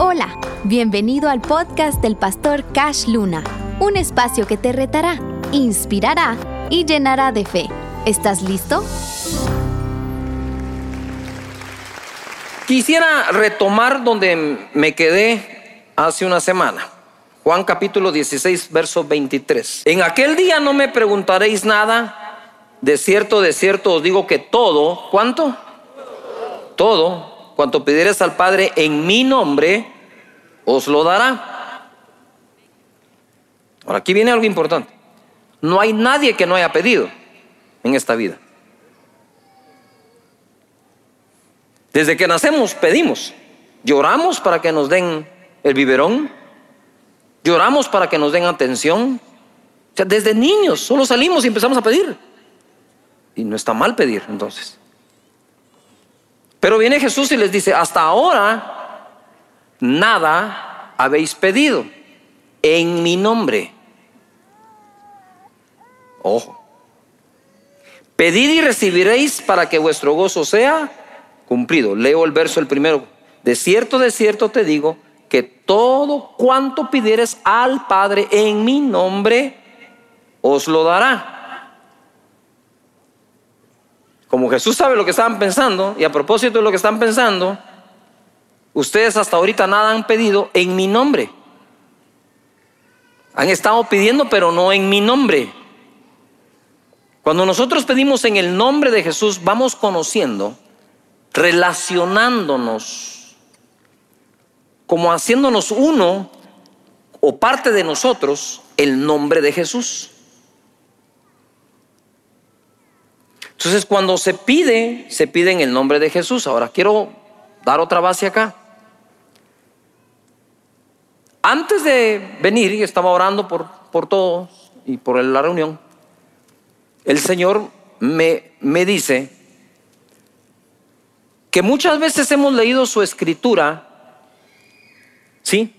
Hola, bienvenido al podcast del pastor Cash Luna, un espacio que te retará, inspirará y llenará de fe. ¿Estás listo? Quisiera retomar donde me quedé hace una semana. Juan capítulo 16, verso 23. En aquel día no me preguntaréis nada. De cierto, de cierto os digo que todo, ¿cuánto? Todo cuanto pidieres al Padre en mi nombre, os lo dará. Ahora, aquí viene algo importante. No hay nadie que no haya pedido en esta vida. Desde que nacemos pedimos. Lloramos para que nos den el biberón. Lloramos para que nos den atención. O sea, desde niños solo salimos y empezamos a pedir. Y no está mal pedir entonces. Pero viene Jesús y les dice, hasta ahora nada habéis pedido en mi nombre. Ojo. Pedid y recibiréis para que vuestro gozo sea cumplido. Leo el verso el primero. De cierto, de cierto te digo que todo cuanto pidieres al Padre en mi nombre, os lo dará. Como Jesús sabe lo que estaban pensando, y a propósito de lo que están pensando, ustedes hasta ahorita nada han pedido en mi nombre. Han estado pidiendo, pero no en mi nombre. Cuando nosotros pedimos en el nombre de Jesús, vamos conociendo, relacionándonos, como haciéndonos uno o parte de nosotros el nombre de Jesús. Entonces, cuando se pide, se pide en el nombre de Jesús. Ahora, quiero dar otra base acá. Antes de venir, y estaba orando por, por todos y por la reunión, el Señor me, me dice que muchas veces hemos leído su escritura, ¿sí?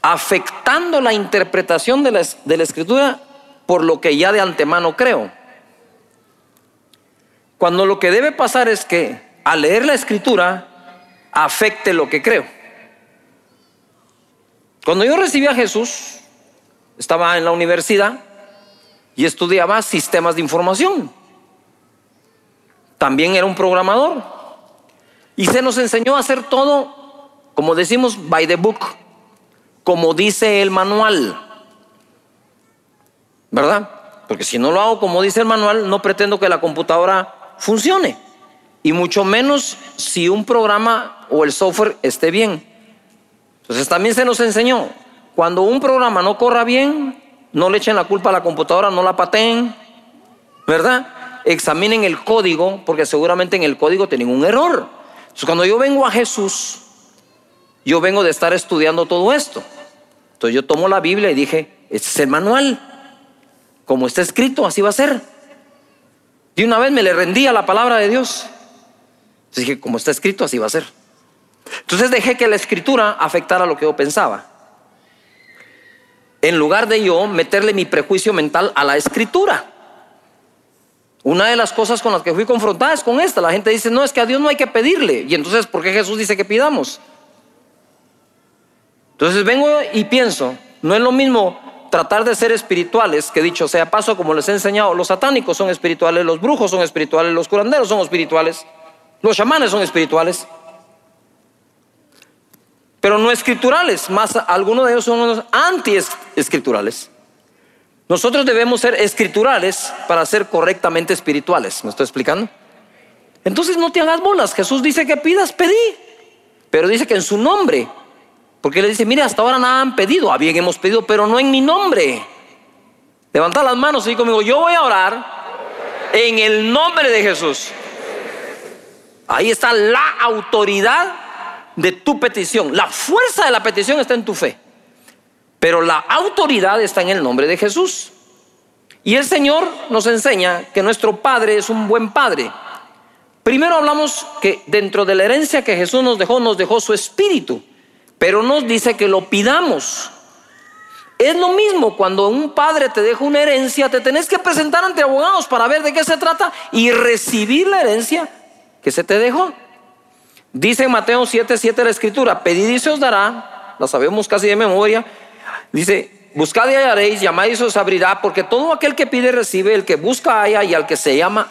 Afectando la interpretación de la, de la escritura por lo que ya de antemano creo. Cuando lo que debe pasar es que al leer la escritura afecte lo que creo. Cuando yo recibí a Jesús, estaba en la universidad y estudiaba sistemas de información. También era un programador. Y se nos enseñó a hacer todo, como decimos, by the book, como dice el manual. ¿Verdad? Porque si no lo hago como dice el manual, no pretendo que la computadora funcione. Y mucho menos si un programa o el software esté bien. Entonces también se nos enseñó, cuando un programa no corra bien, no le echen la culpa a la computadora, no la pateen, ¿verdad? Examinen el código, porque seguramente en el código tienen un error. Entonces cuando yo vengo a Jesús, yo vengo de estar estudiando todo esto. Entonces yo tomo la Biblia y dije, este es el manual. Como está escrito, así va a ser. Y una vez me le rendí a la palabra de Dios. Entonces dije, como está escrito, así va a ser. Entonces dejé que la escritura afectara lo que yo pensaba. En lugar de yo meterle mi prejuicio mental a la escritura. Una de las cosas con las que fui confrontada es con esta. La gente dice, no, es que a Dios no hay que pedirle. Y entonces, ¿por qué Jesús dice que pidamos? Entonces vengo y pienso, no es lo mismo tratar de ser espirituales, que dicho sea paso, como les he enseñado, los satánicos son espirituales, los brujos son espirituales, los curanderos son espirituales, los chamanes son espirituales, pero no escriturales, más algunos de ellos son anti-escriturales. Nosotros debemos ser escriturales para ser correctamente espirituales, ¿me estoy explicando? Entonces no te hagas bolas, Jesús dice que pidas, pedí, pero dice que en su nombre porque le dice, mire, hasta ahora nada han pedido. Ah, bien, hemos pedido, pero no en mi nombre. Levanta las manos y conmigo, yo voy a orar en el nombre de Jesús. Ahí está la autoridad de tu petición. La fuerza de la petición está en tu fe. Pero la autoridad está en el nombre de Jesús. Y el Señor nos enseña que nuestro Padre es un buen Padre. Primero hablamos que dentro de la herencia que Jesús nos dejó, nos dejó su espíritu pero nos dice que lo pidamos. Es lo mismo cuando un padre te deja una herencia, te tenés que presentar ante abogados para ver de qué se trata y recibir la herencia que se te dejó. Dice en Mateo 7, 7 la escritura, pedid y se os dará, la sabemos casi de memoria. Dice, buscad y hallaréis, llamad y se os abrirá, porque todo aquel que pide recibe, el que busca halla y al que se llama,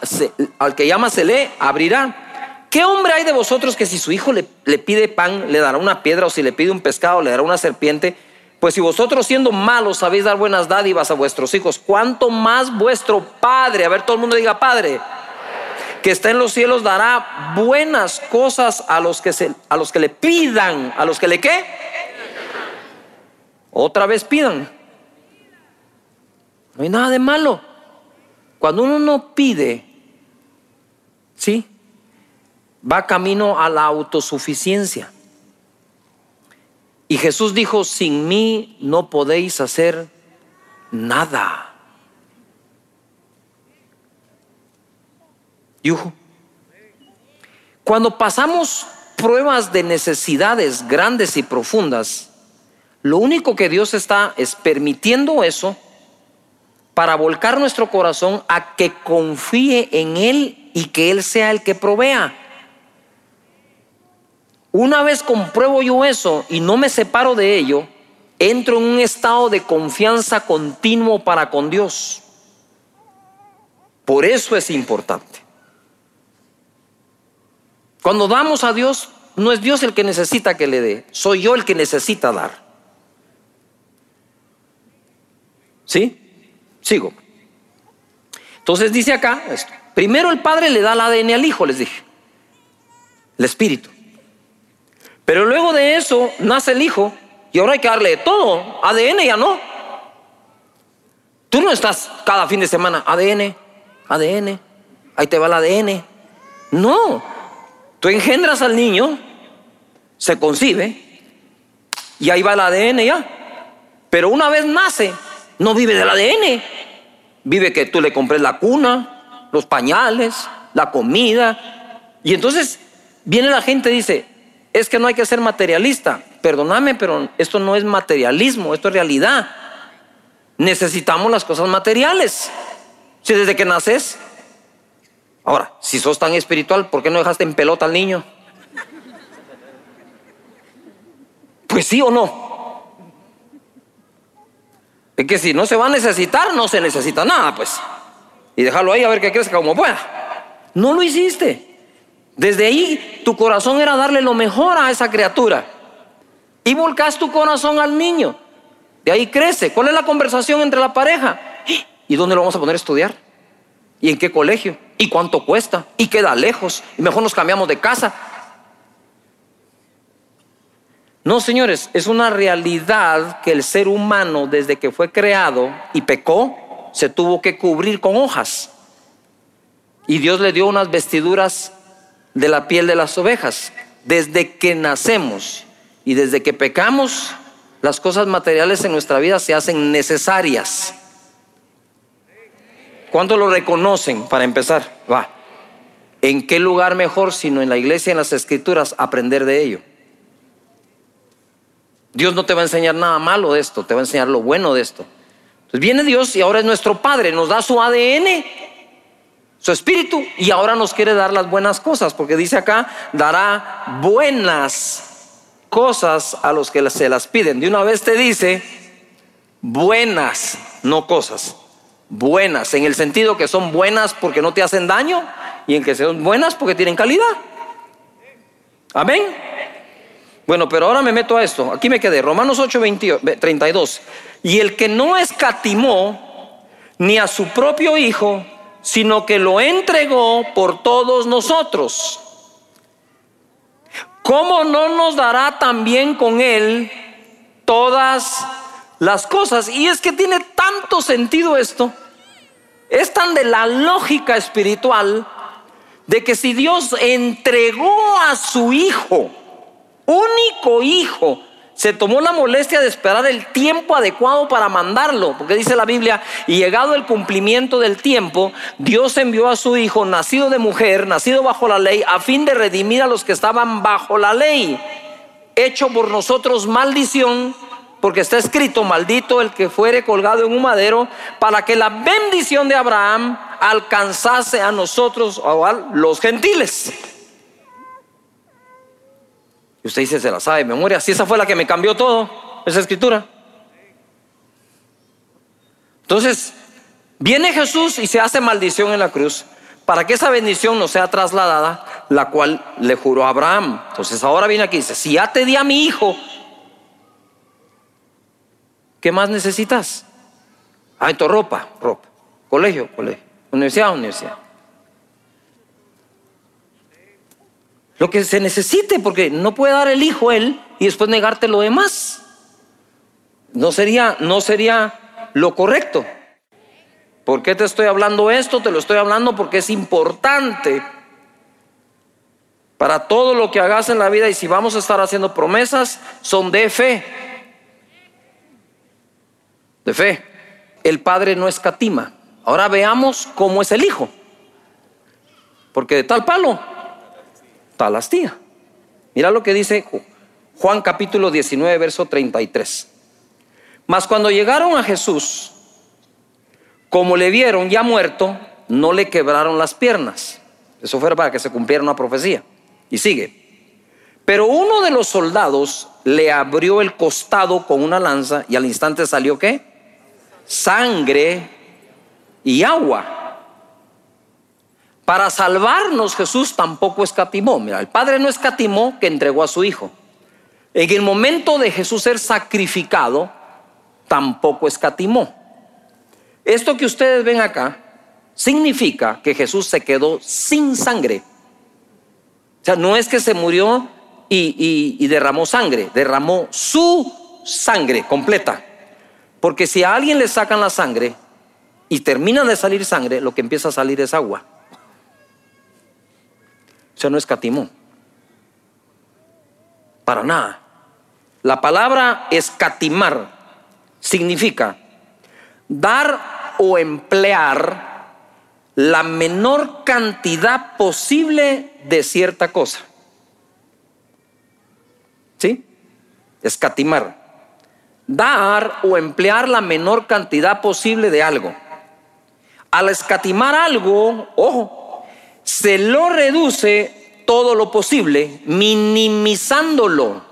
al que llama se le abrirá. ¿Qué hombre hay de vosotros que si su hijo le, pide pan, le dará una piedra, o si le pide un pescado, le dará una serpiente? Pues si vosotros siendo malos sabéis dar buenas dádivas a vuestros hijos, ¿cuánto más vuestro Padre, a ver todo el mundo diga Padre, que está en los cielos dará buenas cosas a los que, se, a los que le pidan, a los que le qué? Otra vez pidan. No hay nada de malo. Cuando uno no pide, ¿sí? Va camino a la autosuficiencia. Y Jesús dijo, sin mí no podéis hacer nada. Cuando pasamos pruebas de necesidades grandes y profundas, lo único que Dios está es permitiendo eso para volcar nuestro corazón a que confíe en Él y que Él sea el que provea. Una vez compruebo yo eso y no me separo de ello, entro en un estado de confianza continuo para con Dios. Por eso es importante. Cuando damos a Dios, no es Dios el que necesita que le dé, soy yo el que necesita dar. ¿Sí? Sigo. Entonces dice acá, primero el Padre le da el ADN al Hijo, les dije, el Espíritu. Pero luego de eso nace el hijo y ahora hay que darle todo. ADN ya no. Tú no estás cada fin de semana, ADN, ADN, ahí te va el ADN. No, tú engendras al niño, se concibe y ahí va el ADN ya. Pero una vez nace, no vive del ADN. Vive que tú le compres la cuna, los pañales, la comida. Y entonces viene la gente y dice, es que no hay que ser materialista. Perdóname, pero esto no es materialismo, esto es realidad. Necesitamos las cosas materiales. Si desde que naces. Ahora, si sos tan espiritual, ¿por qué no dejaste en pelota al niño? Pues sí o no. Es que si no se va a necesitar, no se necesita nada, pues. Y déjalo ahí a ver que crezca como pueda. No lo hiciste. Desde ahí tu corazón era darle lo mejor a esa criatura. Y volcas tu corazón al niño. De ahí crece. ¿Cuál es la conversación entre la pareja? ¿Y dónde lo vamos a poner a estudiar? ¿Y en qué colegio? ¿Y cuánto cuesta? ¿Y queda lejos? Y mejor nos cambiamos de casa. No, señores, es una realidad que el ser humano desde que fue creado y pecó, se tuvo que cubrir con hojas. Y Dios le dio unas vestiduras de la piel de las ovejas. Desde que nacemos y desde que pecamos, las cosas materiales en nuestra vida se hacen necesarias. ¿Cuánto lo reconocen para empezar? Va. ¿En qué lugar mejor sino en la iglesia, en las escrituras, aprender de ello? Dios no te va a enseñar nada malo de esto, te va a enseñar lo bueno de esto. Entonces viene Dios y ahora es nuestro Padre, nos da su ADN su espíritu y ahora nos quiere dar las buenas cosas, porque dice acá, dará buenas cosas a los que se las piden. De una vez te dice, buenas, no cosas, buenas, en el sentido que son buenas porque no te hacen daño y en que son buenas porque tienen calidad. Amén. Bueno, pero ahora me meto a esto. Aquí me quedé. Romanos 8, 32. Y el que no escatimó ni a su propio Hijo, sino que lo entregó por todos nosotros. ¿Cómo no nos dará también con Él todas las cosas? Y es que tiene tanto sentido esto. Es tan de la lógica espiritual de que si Dios entregó a su Hijo, único Hijo, se tomó la molestia de esperar el tiempo adecuado para mandarlo, porque dice la Biblia, y llegado el cumplimiento del tiempo, Dios envió a su Hijo, nacido de mujer, nacido bajo la ley, a fin de redimir a los que estaban bajo la ley, hecho por nosotros maldición, porque está escrito, maldito el que fuere colgado en un madero, para que la bendición de Abraham alcanzase a nosotros, o a los gentiles. Usted dice, se la sabe de memoria. Si esa fue la que me cambió todo, esa escritura. Entonces, viene Jesús y se hace maldición en la cruz para que esa bendición no sea trasladada, la cual le juró a Abraham. Entonces ahora viene aquí y dice, si ya te di a mi hijo, ¿qué más necesitas? Ah, tu ropa, ropa. Colegio, colegio. Universidad, universidad. Lo que se necesite, porque no puede dar el hijo él y después negarte lo demás. No sería, no sería lo correcto. ¿Por qué te estoy hablando esto? Te lo estoy hablando porque es importante para todo lo que hagas en la vida y si vamos a estar haciendo promesas, son de fe. De fe. El Padre no escatima. Ahora veamos cómo es el Hijo. Porque de tal palo, tal astilla. Mira lo que dice Juan capítulo 19, verso 33. Mas cuando llegaron a Jesús, como le vieron ya muerto, no le quebraron las piernas. Eso fue para que se cumpliera una profecía. Y sigue. Pero uno de los soldados le abrió el costado con una lanza y al instante salió qué? Sangre y agua. Para salvarnos Jesús tampoco escatimó. Mira, el Padre no escatimó que entregó a su Hijo. En el momento de Jesús ser sacrificado, tampoco escatimó. Esto que ustedes ven acá significa que Jesús se quedó sin sangre. O sea, no es que se murió y, derramó sangre, derramó su sangre completa. Porque si a alguien le sacan la sangre y termina de salir sangre, lo que empieza a salir es agua. Sea, no escatimó. Para nada. La palabra escatimar significa dar o emplear la menor cantidad posible de cierta cosa. ¿Sí? Escatimar. Dar o emplear la menor cantidad posible de algo. Al escatimar algo, ojo, se lo reduce todo lo posible, minimizándolo.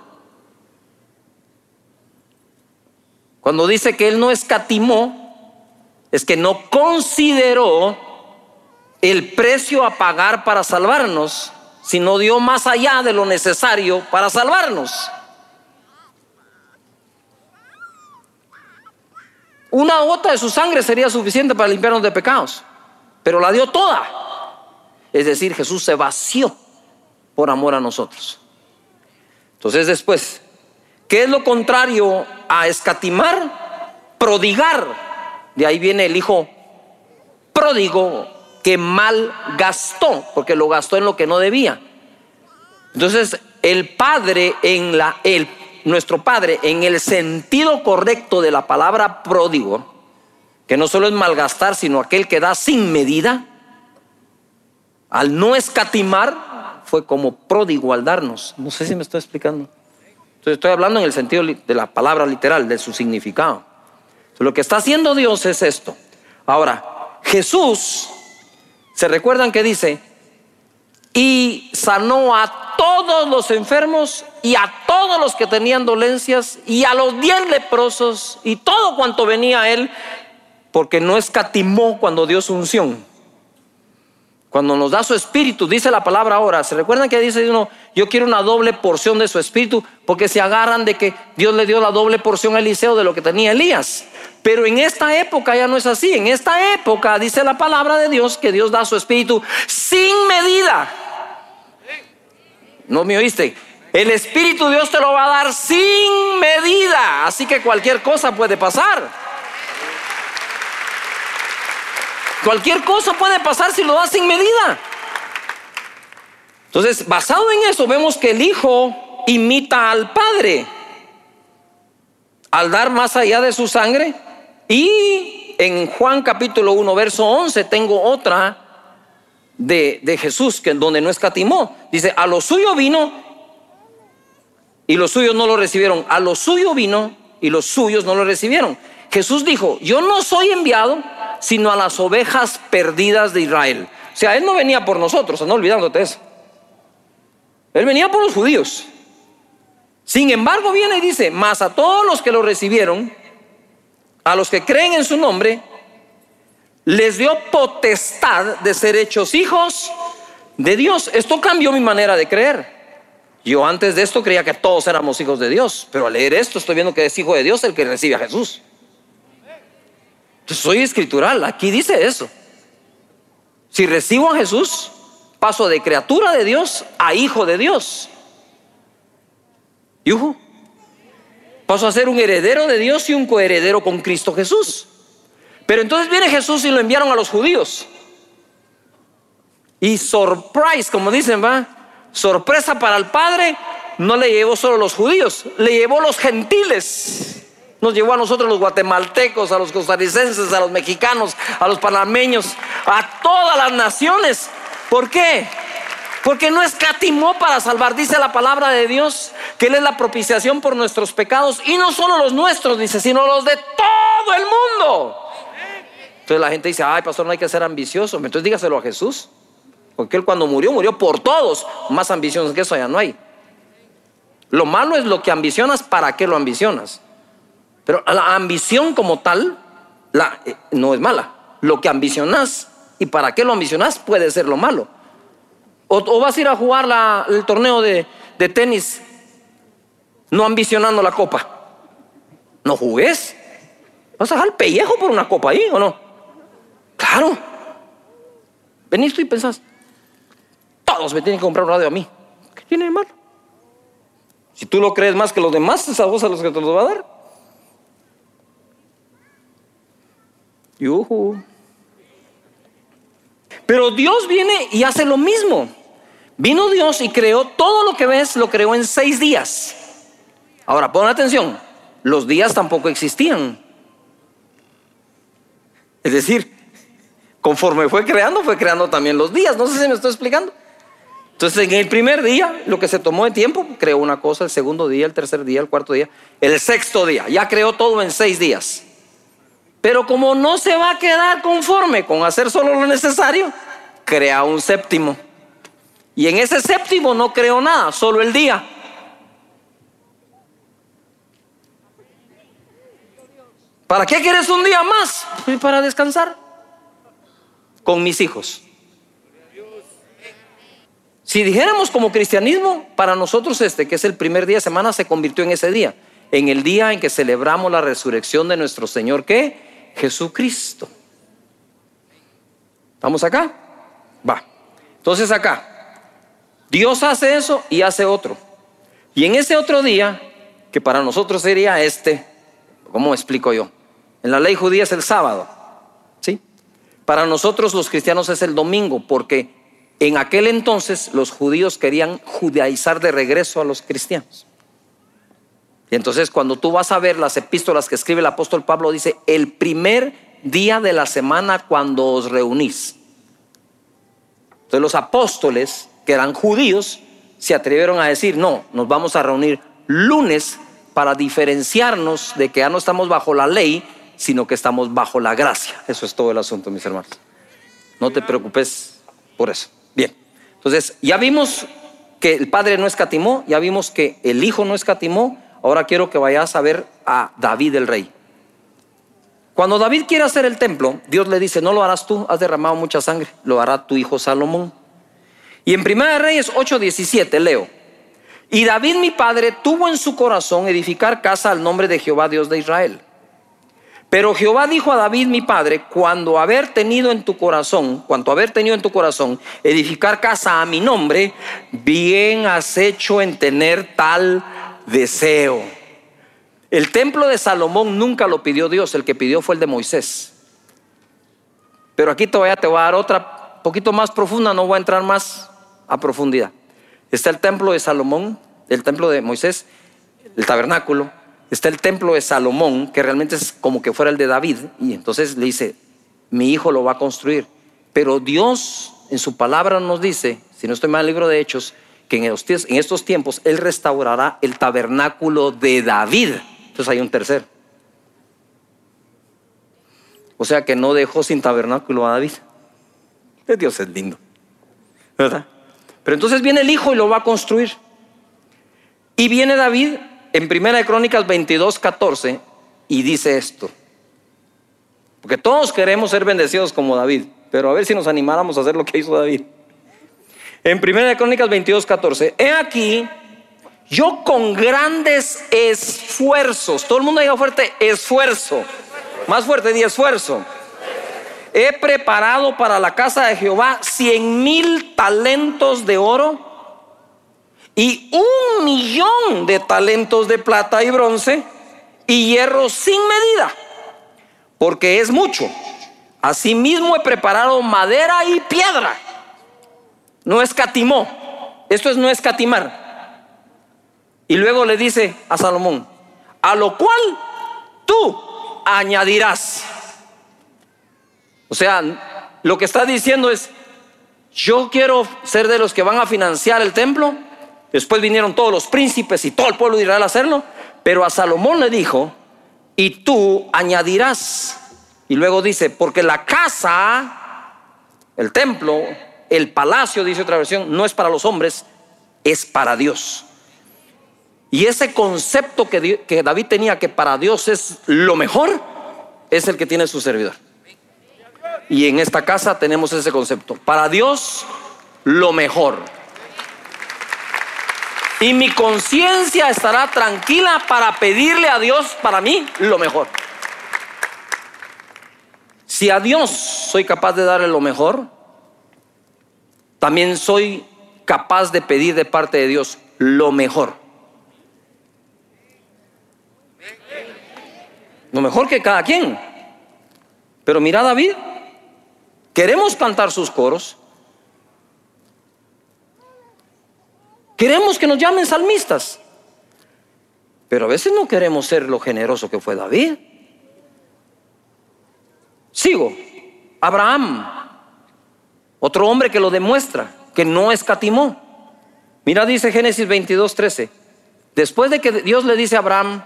Cuando dice que él no escatimó, es que no consideró el precio a pagar para salvarnos, sino dio más allá de lo necesario para salvarnos. Una gota de su sangre sería suficiente para limpiarnos de pecados, pero la dio toda. Es decir, Jesús se vació por amor a nosotros. Entonces después, ¿qué es lo contrario a escatimar? Prodigar de ahí viene el hijo pródigo que mal gastó, porque lo gastó en lo que no debía. Entonces, el padre en la el nuestro padre en el sentido correcto de la palabra pródigo, que no solo es malgastar, sino aquel que da sin medida, al no escatimar, fue como pródigo al darnos. No sé si me estoy explicando. Entonces estoy hablando en el sentido de la palabra literal, de su significado. Lo que está haciendo Dios es esto. Ahora, Jesús, ¿se recuerdan que dice? Y sanó a todos los enfermos y a todos los que tenían dolencias y a los diez leprosos y todo cuanto venía a él, porque no escatimó cuando dio su unción. Cuando nos da su espíritu, dice la palabra ahora, ¿se recuerdan que dice uno, yo quiero una doble porción de su espíritu? Porque se agarran de que Dios le dio la doble porción a Eliseo de lo que tenía Elías. Pero en esta época ya no es así. En esta época dice la palabra de Dios que Dios da su espíritu sin medida. ¿No me oíste? El Espíritu Dios te lo va a dar sin medida. Así que cualquier cosa puede pasar. Cualquier cosa puede pasar si lo das sin medida. Entonces, basado en eso, vemos que el Hijo imita al Padre al dar más allá de su sangre. Y en Juan capítulo 1, verso 11, tengo otra de, de Jesús, que donde no escatimó. Dice, a lo suyo vino y los suyos no lo recibieron. A lo suyo vino y los suyos no lo recibieron. Jesús dijo, yo no soy enviado sino a las ovejas perdidas de Israel. O sea, Él no venía por nosotros, no olvidándote eso. Él venía por los judíos. Sin embargo, viene y dice, más a todos los que lo recibieron, a los que creen en su nombre, les dio potestad de ser hechos hijos de Dios. Esto cambió mi manera de creer. Yo antes de esto creía que todos éramos hijos de Dios, pero al leer esto estoy viendo que es hijo de Dios el que recibe a Jesús. Soy escritural, aquí dice eso. Si recibo a Jesús, paso de criatura de Dios a hijo de Dios. ¿Yuhu? Paso a ser un heredero de Dios y un coheredero con Cristo Jesús. Pero entonces viene Jesús y lo enviaron a los judíos. Y surprise, como dicen, va, sorpresa para el Padre, no le llevó solo los judíos, le llevó los gentiles. Nos llevó a nosotros los guatemaltecos, a los costarricenses, a los mexicanos, a los panameños, a todas las naciones. ¿Por qué? Porque no escatimó para salvar, dice la palabra de Dios, que Él es la propiciación por nuestros pecados, y no solo los nuestros, dice, sino los de todo el mundo. Entonces la gente dice, ay, pastor, no hay que ser ambicioso. Entonces dígaselo a Jesús. Porque Él cuando murió, murió por todos. Más ambiciones que eso ya no hay. Lo malo es lo que ambicionas, ¿para qué lo ambicionas? Pero la ambición como tal la, eh, no es mala. Lo que ambicionas y para qué lo ambicionas puede ser lo malo. O, vas a ir a jugar el torneo de, tenis no ambicionando la copa. No jugues. Vas a dejar el pellejo por una copa ahí o no. Claro. Venís tú y pensás, todos me tienen que comprar un radio a mí. ¿Qué tiene de malo? Si tú lo crees más que los demás, es a a los que te los va a dar. Pero Dios viene y hace lo mismo. Vino Dios y creó todo lo que ves, lo creó en seis días. Ahora, pon atención, los días tampoco existían. Es decir, conforme fue creando, fue creando también los días. No sé si me estoy explicando. Entonces, en el primer día, lo que se tomó de tiempo, creó una cosa, el segundo día, el tercer día, el cuarto día, el sexto día. Ya creó todo en seis días. Pero como no se va a quedar conforme con hacer solo lo necesario, crea un séptimo. Y en ese séptimo no creó nada, solo el día. ¿Para qué quieres un día más? Para descansar con mis hijos. Si dijéramos como cristianismo, para nosotros este, que es el primer día de semana, se convirtió en ese día, en el día en que celebramos la resurrección de nuestro Señor, ¿qué? Jesucristo. ¿Estamos acá? Va. Entonces acá, Dios hace eso y hace otro. Y en ese otro día, que para nosotros sería este, ¿cómo explico yo? En la ley judía es el sábado, ¿sí? Para nosotros los cristianos es el domingo, porque en aquel entonces los judíos querían judaizar de regreso a los cristianos. Y entonces cuando tú vas a ver las epístolas que escribe el apóstol Pablo, dice, el primer día de la semana cuando os reunís. Entonces los apóstoles, que eran judíos, se atrevieron a decir, no, nos vamos a reunir lunes para diferenciarnos de que ya no estamos bajo la ley, sino que estamos bajo la gracia. Eso es todo el asunto, mis hermanos. No te preocupes por eso. Bien, entonces ya vimos que el Padre no escatimó, ya vimos que el Hijo no escatimó, Ahora quiero que vayas a ver a David el rey. Cuando David quiere hacer el templo, Dios le dice, no lo harás tú, has derramado mucha sangre, lo hará tu hijo Salomón. Y en Primera Reyes 8:17 leo, y David mi padre tuvo en su corazón edificar casa al nombre de Jehová Dios de Israel. Pero Jehová dijo a David mi padre, cuando haber tenido en tu corazón, cuanto haber tenido en tu corazón edificar casa a mi nombre, bien has hecho en tener tal deseo. El templo de Salomón nunca lo pidió Dios, el que pidió fue el de Moisés. Pero aquí todavía te voy a dar otra, poquito más profunda, no voy a entrar más a profundidad. Está el templo de Salomón, el templo de Moisés, el tabernáculo. Está el templo de Salomón, que realmente es como que fuera el de David. Y entonces le dice, mi hijo lo va a construir. Pero Dios en su palabra nos dice, si no estoy mal en el libro de Hechos, que en estos, tiempos Él restaurará el tabernáculo de David. Entonces hay un tercer. O sea que no dejó sin tabernáculo a David. Dios es lindo. ¿Verdad? Pero entonces viene el hijo y lo va a construir. Y viene David en Primera de Crónicas 22, 14 y dice esto. Porque todos queremos ser bendecidos como David, pero a ver si nos animáramos a hacer lo que hizo David. En Primera de Crónicas 22, 14, he aquí, yo con grandes esfuerzos, todo el mundo diga fuerte, esfuerzo, más fuerte, di esfuerzo. He preparado para la casa de Jehová cien mil talentos de oro y un millón de talentos de plata y bronce y hierro sin medida, porque es mucho. Asimismo he preparado madera y piedra. No escatimó. Esto es no escatimar. Y luego le dice a Salomón, a lo cual tú añadirás. O sea, lo que está diciendo es, yo quiero ser de los que van a financiar el templo. Después vinieron todos los príncipes y todo el pueblo de Israel a hacerlo. Pero a Salomón le dijo, y tú añadirás. Y luego dice, porque la casa, el templo, el palacio, dice otra versión, no es para los hombres, es para Dios. Y ese concepto que, que David tenía que para Dios es lo mejor, es el que tiene su servidor. Y en esta casa tenemos ese concepto. Para Dios, lo mejor. Y mi conciencia estará tranquila para pedirle a Dios para mí lo mejor. Si a Dios soy capaz de darle lo mejor, también soy capaz de pedir de parte de Dios lo mejor. Lo mejor que cada quien. Pero mira David, queremos cantar sus coros. Queremos que nos llamen salmistas. Pero a veces no queremos ser lo generoso que fue David. Sigo. Abraham, otro hombre que lo demuestra, que no escatimó. Mira, dice Génesis 22, 13. Después de que Dios le dice a Abraham,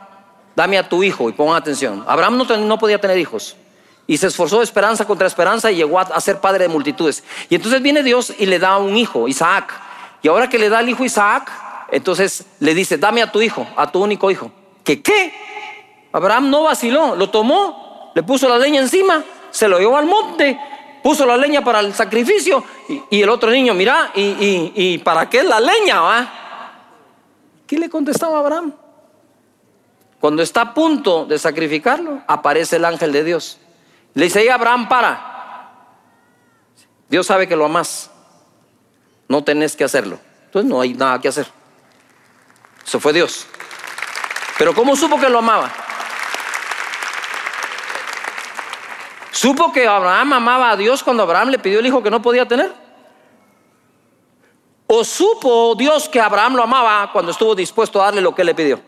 dame a tu hijo, y pongan atención. Abraham no, podía tener hijos. Y se esforzó esperanza contra esperanza y llegó a, ser padre de multitudes. Y entonces viene Dios y le da un hijo, Isaac. Y ahora que le da el hijo Isaac, entonces le dice, dame a tu hijo, a tu único hijo. ¿Qué qué? Abraham no vaciló, lo tomó, le puso la leña encima, se lo llevó al monte, puso la leña para el sacrificio y, el otro niño, mira, y, y, para qué la leña? Va? ¿Qué le contestaba Abraham? Cuando está a punto de sacrificarlo, aparece el ángel de Dios. Le dice, Abraham, para. Dios sabe que lo amas. No tenés que hacerlo. Entonces no hay nada que hacer. Eso fue Dios. Pero ¿cómo supo que lo amaba? ¿Supo que Abraham amaba a Dios cuando Abraham le pidió el hijo que no podía tener? ¿O supo Dios que Abraham lo amaba cuando estuvo dispuesto a darle lo que le pidió?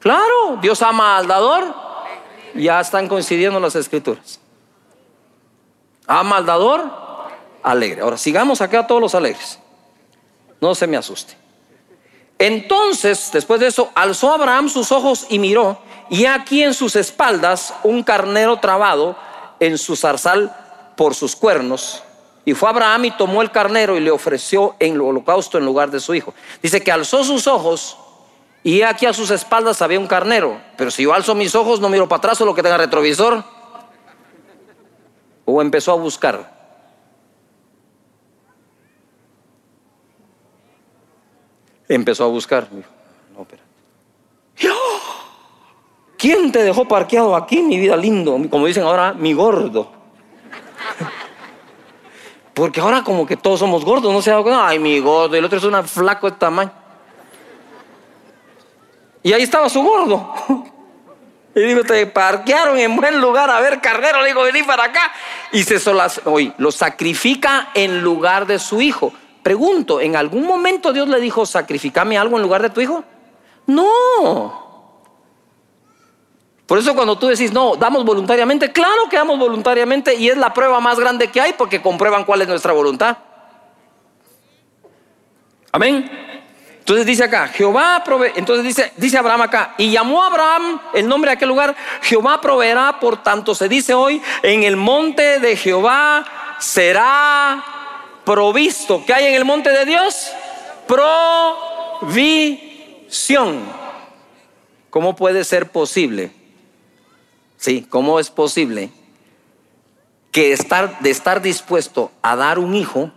Claro, Dios ama al dador. Ya están coincidiendo las escrituras. Ama al dador, alegre. Ahora sigamos acá todos los alegres. No se me asuste. Entonces, después de eso, alzó Abraham sus ojos y miró, y aquí en sus espaldas un carnero trabado en su zarzal por sus cuernos. Y fue Abraham y tomó el carnero y le ofreció en el holocausto en lugar de su hijo. Dice que alzó sus ojos y aquí a sus espaldas había un carnero. Pero si yo alzo mis ojos, no miro para atrás o lo que tenga retrovisor. O empezó a buscar. Empezó a buscar. No, ¿Quién te dejó parqueado aquí, mi vida lindo? Como dicen ahora, mi gordo. Porque ahora como que todos somos gordos, no se ay, mi gordo, el otro es un flaco de tamaño. Y ahí estaba su gordo. Y digo, te parquearon en buen lugar a ver carnero, le digo, vení para acá. Y se solas, hoy lo sacrifica en lugar de su hijo. Pregunto, ¿en algún momento Dios le dijo, sacrificame algo en lugar de tu hijo? No. Por eso cuando tú decís, no, damos voluntariamente, claro que damos voluntariamente y es la prueba más grande que hay porque comprueban cuál es nuestra voluntad. Amén. Entonces dice acá, Jehová provee, entonces dice, dice Abraham acá, y llamó a Abraham el nombre de aquel lugar, Jehová proveerá, por tanto se dice hoy, en el monte de Jehová será provisto. ¿Qué hay en el monte de Dios? Provisión. ¿Cómo puede ser posible? Sí, ¿cómo es posible que estar, de estar dispuesto a dar un hijo,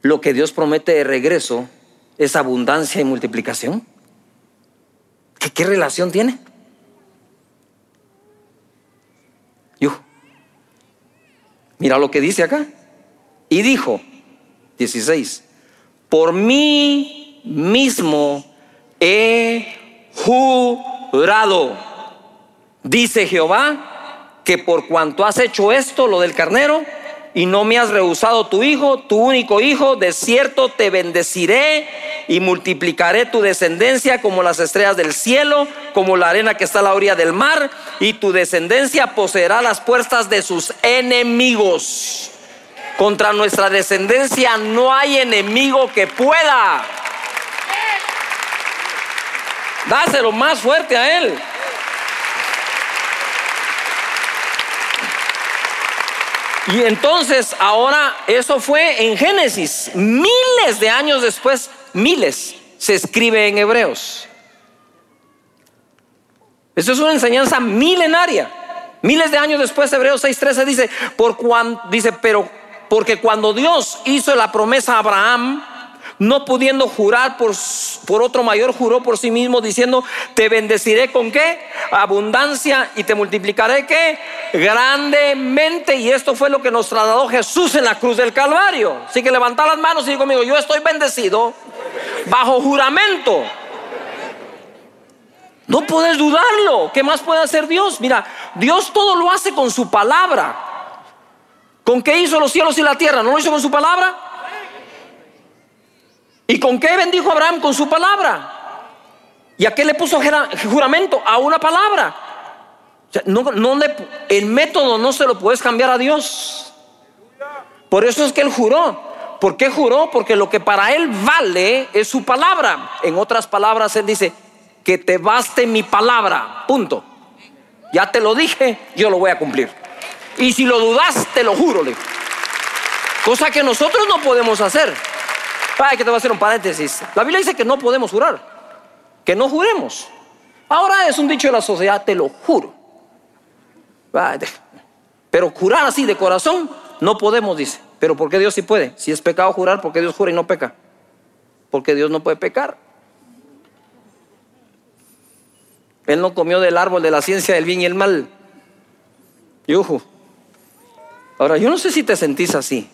lo que Dios promete de regreso es abundancia y multiplicación? ¿Qué, qué relación tiene? Yo. Mira lo que dice acá. Y dijo, 16, por mí mismo he jurado, dice Jehová, que por cuanto has hecho esto, lo del carnero, y no me has rehusado tu hijo, tu único hijo, de cierto te bendeciré y multiplicaré tu descendencia como las estrellas del cielo, como la arena que está a la orilla del mar, y tu descendencia poseerá las puertas de sus enemigos. Contra nuestra descendencia no hay enemigo que pueda. Dáselo más fuerte a él. Y entonces ahora eso fue en Génesis, miles de años después, miles, se escribe en Hebreos. Eso es una enseñanza milenaria. Miles de años después, Hebreos 6:13 dice, por cuando dice, pero porque cuando Dios hizo la promesa a Abraham, no pudiendo jurar por, otro mayor, juró por sí mismo diciendo, te bendeciré con qué? Abundancia y te multiplicaré qué? Grandemente. Y esto fue lo que nos trasladó Jesús en la cruz del Calvario. Así que levanta las manos y digo conmigo, yo estoy bendecido bajo juramento. No puedes dudarlo. ¿Qué más puede hacer Dios? Mira, Dios todo lo hace con su palabra. ¿Con qué hizo los cielos y la tierra? ¿No lo hizo con su palabra? ¿Y con qué bendijo Abraham? Con su palabra. ¿Y a qué le puso juramento? A una palabra. no, el método no se lo puedes cambiar a Dios. Por eso es que él juró. ¿Por qué juró? Porque lo que para él vale es su palabra. En otras palabras, él dice, que te baste mi palabra. Punto. Ya te lo dije, yo lo voy a cumplir. Y si lo dudas, te lo juro. Cosa que nosotros no podemos hacer. Ay, que te voy a hacer un paréntesis. La Biblia dice que no podemos jurar, que no juremos. Ahora es un dicho de la sociedad, te lo juro. Pero jurar así de corazón no podemos, dice. Pero ¿por qué Dios sí puede? Si es pecado jurar, ¿por qué Dios jura y no peca? Porque Dios no puede pecar. Él no comió del árbol de la ciencia del bien y el mal. Yuhu. Ahora, yo no sé si te sentís así.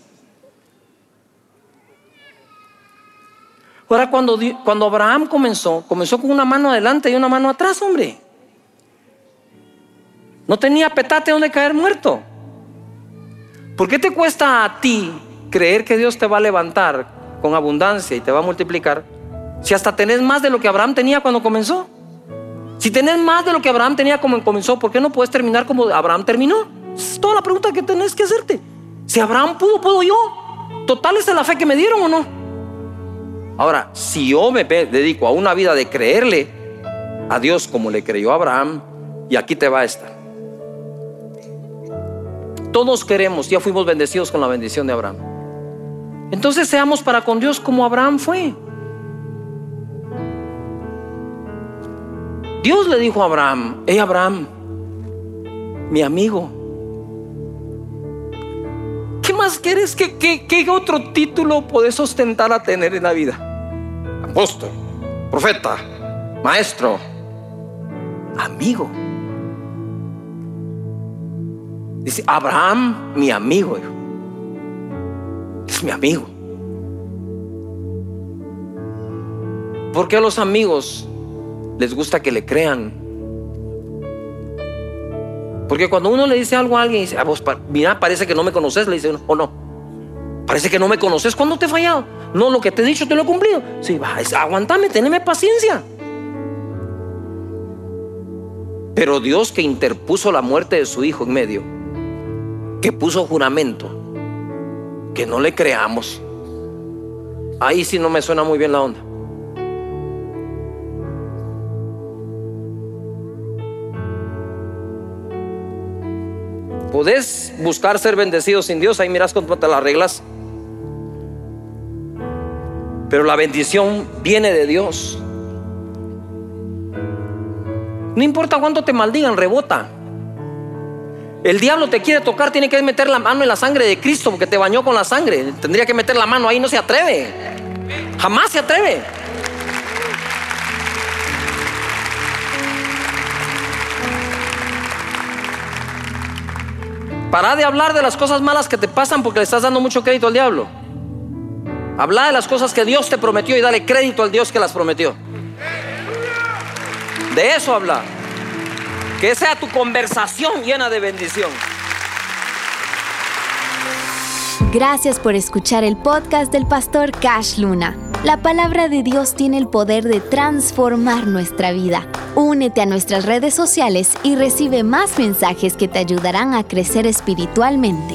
Ahora, cuando, cuando Abraham comenzó, comenzó con una mano adelante y una mano atrás, hombre. No tenía petate donde caer muerto. ¿Por qué te cuesta a ti creer que Dios te va a levantar con abundancia y te va a multiplicar si hasta tenés más de lo que Abraham tenía cuando comenzó? Si tenés más de lo que Abraham tenía como comenzó, ¿por qué no puedes terminar como Abraham terminó? Es toda la pregunta que tenés que hacerte. Si Abraham pudo, puedo yo. Total es la fe que me dieron o no. Ahora, si yo me dedico a una vida de creerle a Dios como le creyó Abraham, y aquí te va esta. Todos queremos, ya fuimos bendecidos con la bendición de Abraham. Entonces seamos para con Dios como Abraham fue. Dios le dijo a Abraham, hey Abraham, mi amigo, ¿qué más quieres? ¿Qué, qué, otro título puedes ostentar a tener en la vida? Apóstol, profeta, maestro, amigo. Dice, Abraham, mi amigo. Es mi amigo. ¿Por qué los amigos les gusta que le crean. Porque cuando uno le dice algo a alguien dice, ah, mira, parece que no me conoces, le dice o no. Parece que no me conoces. ¿Cuándo te he fallado? No, lo que te he dicho te lo he cumplido. Sí, va, aguantame, teneme paciencia. Pero Dios que interpuso la muerte de su hijo en medio, que puso juramento, que no le creamos. Ahí sí no me suena muy bien la onda. podés buscar ser bendecido sin Dios, ahí miras cómo te las reglas. Pero la bendición viene de Dios. No importa cuánto te maldigan, rebota. El diablo te quiere tocar, tiene que meter la mano en la sangre de Cristo porque te bañó con la sangre. Tendría que meter la mano ahí, no se atreve. Jamás se atreve. Para de hablar de las cosas malas que te pasan porque le estás dando mucho crédito al diablo. Habla de las cosas que Dios te prometió y dale crédito al Dios que las prometió. De eso habla. Que sea tu conversación llena de bendición. Gracias por escuchar el podcast del pastor Cash Luna. La palabra de Dios tiene el poder de transformar nuestra vida. Únete a nuestras redes sociales y recibe más mensajes que te ayudarán a crecer espiritualmente.